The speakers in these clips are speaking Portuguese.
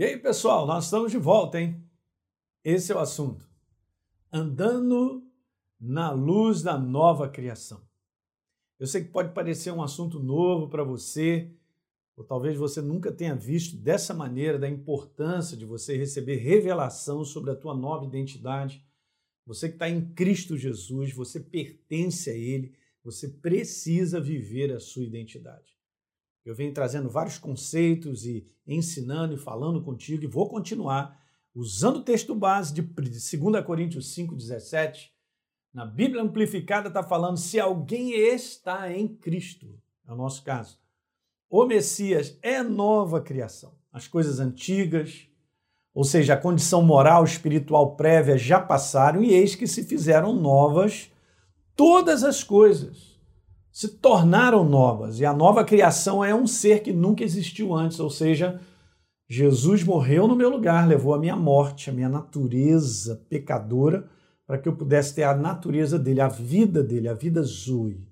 E aí, pessoal, nós estamos de volta, hein? Esse é o assunto. Andando na luz da nova criação. Eu sei que pode parecer um assunto novo para você, ou talvez você nunca tenha visto dessa maneira da importância de você receber revelação sobre a tua nova identidade. Você que está em Cristo Jesus, você pertence a Ele, você precisa viver a sua identidade. Eu venho trazendo vários conceitos e ensinando e falando contigo, e vou continuar usando o texto base de 2 Coríntios 5,17. Na Bíblia Amplificada está falando: se alguém está em Cristo, é o nosso caso. O Messias é nova criação. As coisas antigas, ou seja, a condição moral, espiritual prévia já passaram e eis que se fizeram novas todas as coisas se tornaram novas. E a nova criação é um ser que nunca existiu antes, ou seja, Jesus morreu no meu lugar, levou a minha morte, a minha natureza pecadora, para que eu pudesse ter a natureza dele, a vida dele, a vida Zoe.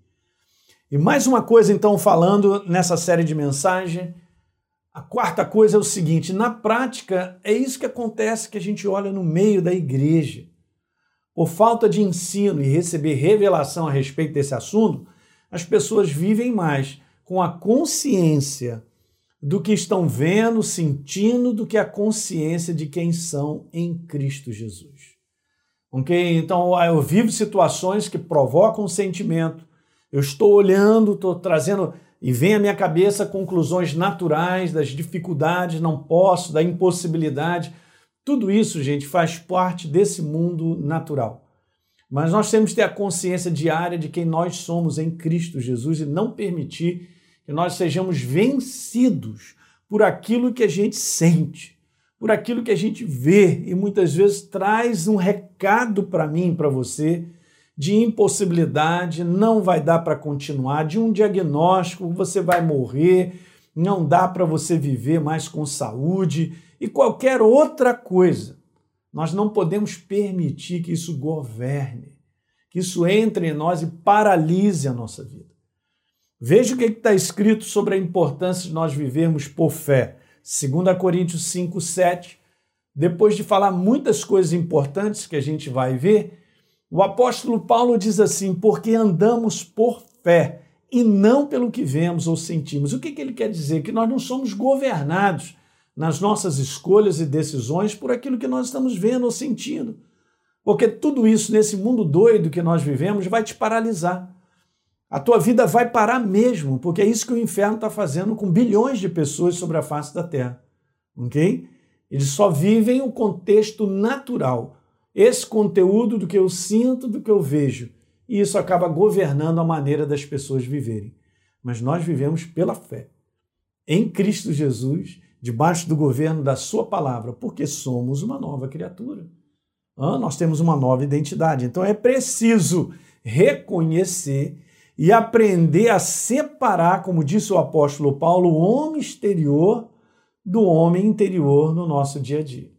E mais uma coisa, então, falando nessa série de mensagem, a quarta coisa é o seguinte: na prática, é isso que acontece que a gente olha no meio da igreja. Por falta de ensino e receber revelação a respeito desse assunto, as pessoas vivem mais com a consciência do que estão vendo, sentindo, do que a consciência de quem são em Cristo Jesus. Ok? Então, eu vivo situações que provocam sentimento, eu estou olhando, estou trazendo e vem à minha cabeça conclusões naturais das dificuldades, não posso, da impossibilidade. Tudo isso, gente, faz parte desse mundo natural. Mas nós temos que ter a consciência diária de quem nós somos em Cristo Jesus e não permitir que nós sejamos vencidos por aquilo que a gente sente, por aquilo que a gente vê e muitas vezes traz um recado para mim, para você, de impossibilidade, não vai dar para continuar, de um diagnóstico, você vai morrer, não dá para você viver mais com saúde e qualquer outra coisa. Nós não podemos permitir que isso governe, que isso entre em nós e paralise a nossa vida. Veja o que está escrito sobre a importância de nós vivermos por fé. 2 Coríntios 5, 7. Depois de falar muitas coisas importantes que a gente vai ver, o apóstolo Paulo diz assim: porque andamos por fé e não pelo que vemos ou sentimos. O que, que ele quer dizer? Que nós não somos governados nas nossas escolhas e decisões por aquilo que nós estamos vendo ou sentindo. Porque tudo isso nesse mundo doido que nós vivemos vai te paralisar. A tua vida vai parar mesmo, porque é isso que o inferno está fazendo com bilhões de pessoas sobre a face da terra. Ok? Eles só vivem o contexto natural, esse conteúdo do que eu sinto, do que eu vejo. E isso acaba governando a maneira das pessoas viverem. Mas nós vivemos pela fé. Em Cristo Jesus debaixo do governo da Sua palavra, porque somos uma nova criatura. Ah, nós temos uma nova identidade. Então é preciso reconhecer e aprender a separar, como disse o apóstolo Paulo, o homem exterior do homem interior no nosso dia a dia.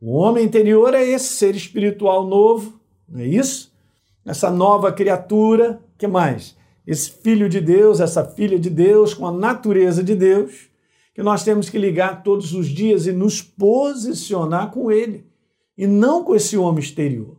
O homem interior é esse ser espiritual novo, não é isso? Essa nova criatura, que mais? Esse filho de Deus, essa filha de Deus com a natureza de Deus que nós temos que ligar todos os dias e nos posicionar com Ele, e não com esse homem exterior.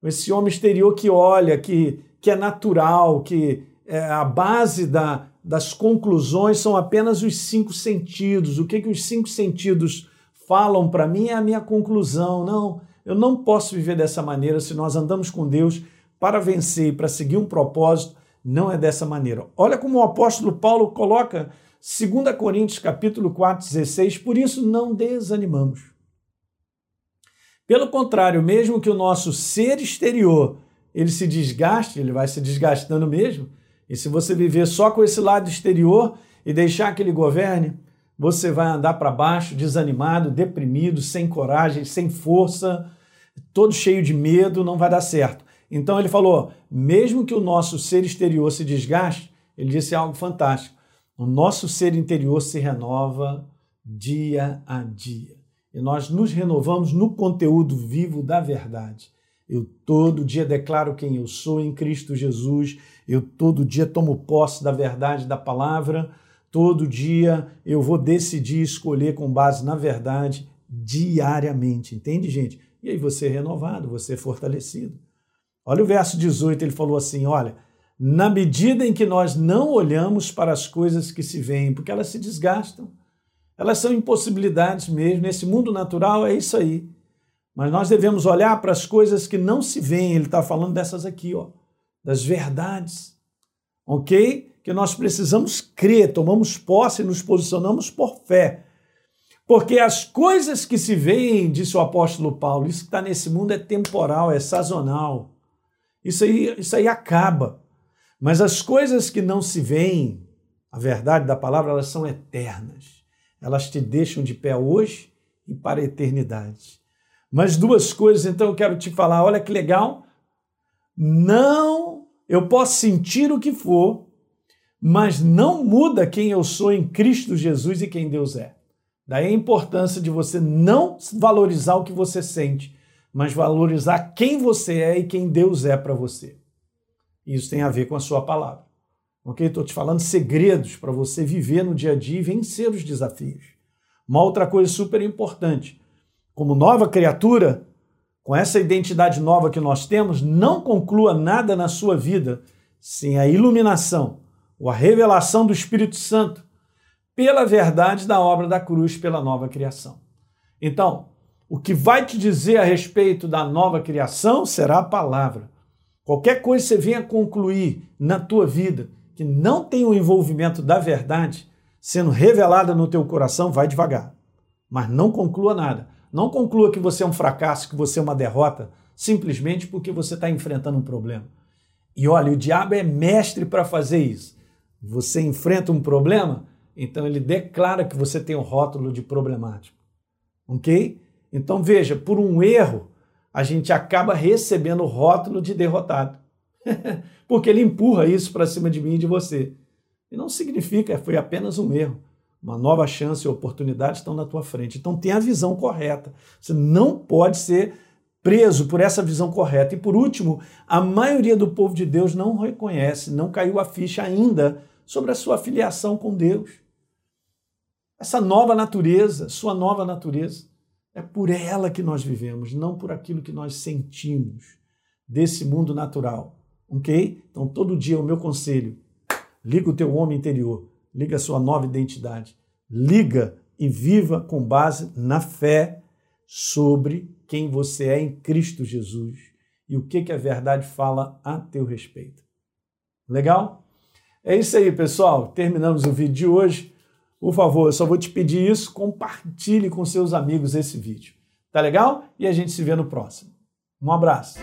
Com esse homem exterior que olha, que, que é natural, que é, a base da, das conclusões são apenas os cinco sentidos. O que, que os cinco sentidos falam para mim é a minha conclusão. Não, eu não posso viver dessa maneira se nós andamos com Deus para vencer e para seguir um propósito. Não é dessa maneira. Olha como o apóstolo Paulo coloca 2 Coríntios capítulo 4, 16, por isso não desanimamos. Pelo contrário, mesmo que o nosso ser exterior ele se desgaste, ele vai se desgastando mesmo, e se você viver só com esse lado exterior e deixar que ele governe, você vai andar para baixo, desanimado, deprimido, sem coragem, sem força, todo cheio de medo, não vai dar certo. Então ele falou: mesmo que o nosso ser exterior se desgaste, ele disse algo fantástico. O nosso ser interior se renova dia a dia. E nós nos renovamos no conteúdo vivo da verdade. Eu todo dia declaro quem eu sou em Cristo Jesus. Eu todo dia tomo posse da verdade da palavra. Todo dia eu vou decidir escolher com base na verdade diariamente. Entende, gente? E aí você é renovado, você é fortalecido. Olha o verso 18, ele falou assim: olha, na medida em que nós não olhamos para as coisas que se veem, porque elas se desgastam, elas são impossibilidades mesmo. Nesse mundo natural é isso aí. Mas nós devemos olhar para as coisas que não se veem. Ele está falando dessas aqui, ó, das verdades, ok? que nós precisamos crer, tomamos posse e nos posicionamos por fé. Porque as coisas que se veem, disse o apóstolo Paulo, isso que está nesse mundo é temporal, é sazonal. Isso aí, isso aí acaba. Mas as coisas que não se veem, a verdade da palavra, elas são eternas. Elas te deixam de pé hoje e para a eternidade. Mas duas coisas, então eu quero te falar, olha que legal. Não, eu posso sentir o que for, mas não muda quem eu sou em Cristo Jesus e quem Deus é. Daí a importância de você não valorizar o que você sente, mas valorizar quem você é e quem Deus é para você. Isso tem a ver com a sua palavra. Ok? Estou te falando segredos para você viver no dia a dia e vencer os desafios. Uma outra coisa super importante: como nova criatura, com essa identidade nova que nós temos, não conclua nada na sua vida sem a iluminação ou a revelação do Espírito Santo pela verdade da obra da cruz pela nova criação. Então, o que vai te dizer a respeito da nova criação será a palavra. Qualquer coisa que você venha concluir na tua vida que não tem o envolvimento da verdade sendo revelada no teu coração, vai devagar. Mas não conclua nada. Não conclua que você é um fracasso, que você é uma derrota, simplesmente porque você está enfrentando um problema. E olha, o diabo é mestre para fazer isso você enfrenta um problema, então ele declara que você tem o um rótulo de problemático. Ok? Então veja, por um erro, a gente acaba recebendo o rótulo de derrotado. Porque ele empurra isso para cima de mim e de você. E não significa, foi apenas um erro. Uma nova chance e oportunidade estão na tua frente. Então tenha a visão correta. Você não pode ser preso por essa visão correta. E por último, a maioria do povo de Deus não reconhece, não caiu a ficha ainda sobre a sua filiação com Deus. Essa nova natureza, sua nova natureza, é por ela que nós vivemos, não por aquilo que nós sentimos desse mundo natural. Ok? Então, todo dia, o meu conselho: liga o teu homem interior, liga a sua nova identidade, liga e viva com base na fé sobre quem você é em Cristo Jesus e o que, que a verdade fala a teu respeito. Legal? É isso aí, pessoal. Terminamos o vídeo de hoje. Por favor, eu só vou te pedir isso, compartilhe com seus amigos esse vídeo. Tá legal? E a gente se vê no próximo. Um abraço.